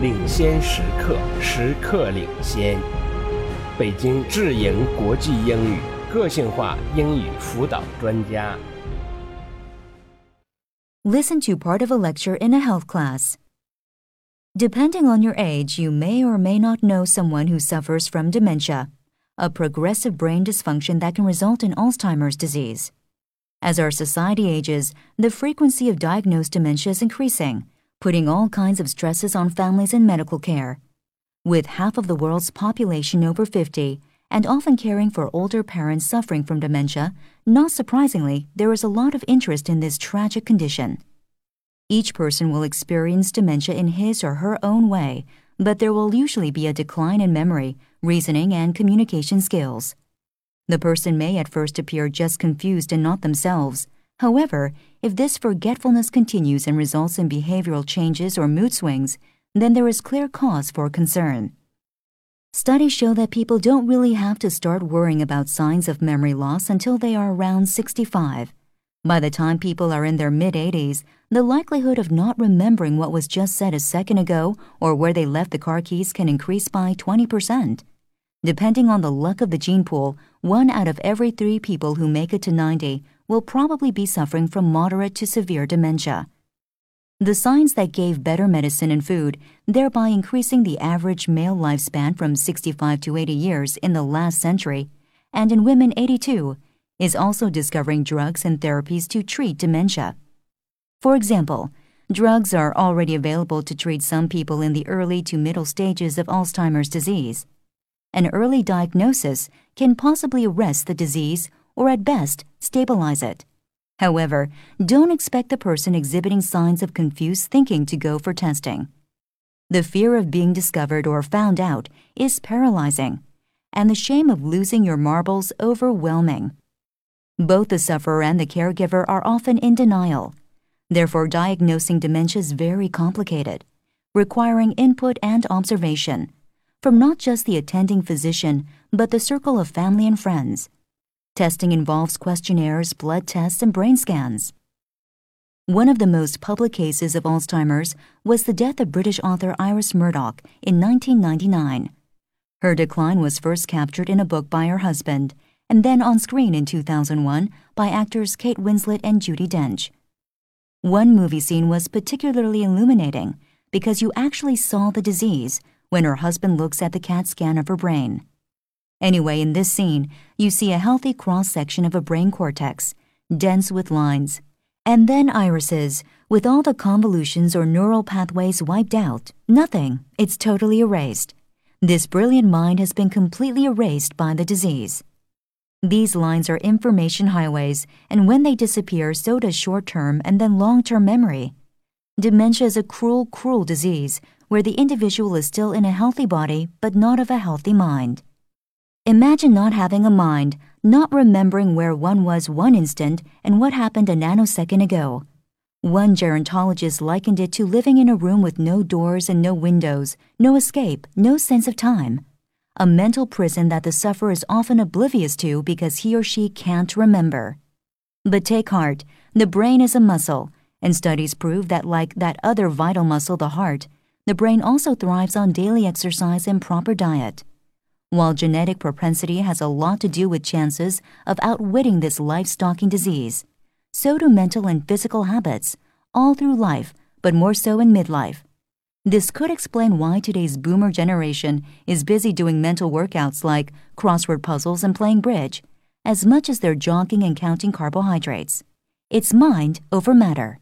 领先时刻，时刻领先。北京智盈国际英语个性化英语辅导专家。 Listen to part of a lecture in a health class. Depending on your age, you may or may not know someone who suffers from dementia, a progressive brain dysfunction that can result in Alzheimer's disease. As our society ages, the frequency of diagnosed dementia is increasing, putting all kinds of stresses on families and medical care. With half of the world's population over 50 and often caring for older parents suffering from dementia, not surprisingly, there is a lot of interest in this tragic condition. Each person will experience dementia in his or her own way, but there will usually be a decline in memory, reasoning, and communication skills. The person may at first appear just confused and not themselves. However, if this forgetfulness continues and results in behavioral changes or mood swings, then there is clear cause for concern. Studies show that people don't really have to start worrying about signs of memory loss until they are around 65. By the time people are in their mid 80s, the likelihood of not remembering what was just said a second ago or where they left the car keys can increase by 20%. Depending on the luck of the gene pool, one out of every three people who make it to 90 will probably be suffering from moderate to severe dementia. The signs that gave better medicine and food, thereby increasing the average male lifespan from 65 to 80 years in the last century, and in women 82, is also discovering drugs and therapies to treat dementia. For example, drugs are already available to treat some people in the early to middle stages of Alzheimer's disease. An early diagnosis can possibly arrest the disease or at best stabilize it. However, don't expect the person exhibiting signs of confused thinking to go for testing. The fear of being discovered or found out is paralyzing, and the shame of losing your marbles overwhelming. Both the sufferer and the caregiver are often in denial. Therefore, diagnosing dementia is very complicated, requiring input and observation from not just the attending physician, but the circle of family and friends. Testing involves questionnaires, blood tests, and brain scans. One of the most public cases of Alzheimer's was the death of British author Iris Murdoch in 1999. Her decline was first captured in a book by her husband, and then on screen in 2001 by actors Kate Winslet and Judi Dench. One movie scene was particularly illuminating because you actually saw the disease when her husband looks at the CAT scan of her brain. Anyway, in this scene, you see a healthy cross section of a brain cortex, dense with lines, and then Iris's, with all the convolutions or neural pathways wiped out. Nothing, it's totally erased. This brilliant mind has been completely erased by the disease. These lines are information highways, and when they disappear, so does short term and then long term memory. Dementia is a cruel, cruel disease where the individual is still in a healthy body but not of a healthy mind. Imagine not having a mind, not remembering where one was one instant and what happened a nanosecond ago. One gerontologist likened it to living in a room with no doors and no windows, no escape, no sense of time. A mental prison that the sufferer is often oblivious to because he or she can't remember. But take heart, the brain is a muscle, and studies prove that, like that other vital muscle, the heart, the brain also thrives on daily exercise and proper diet. While genetic propensity has a lot to do with chances of outwitting this life stalking disease, so do mental and physical habits, all through life, but more so in midlife. This could explain why today's boomer generation is busy doing mental workouts like crossword puzzles and playing bridge, as much as they're jogging and counting carbohydrates. It's mind over matter.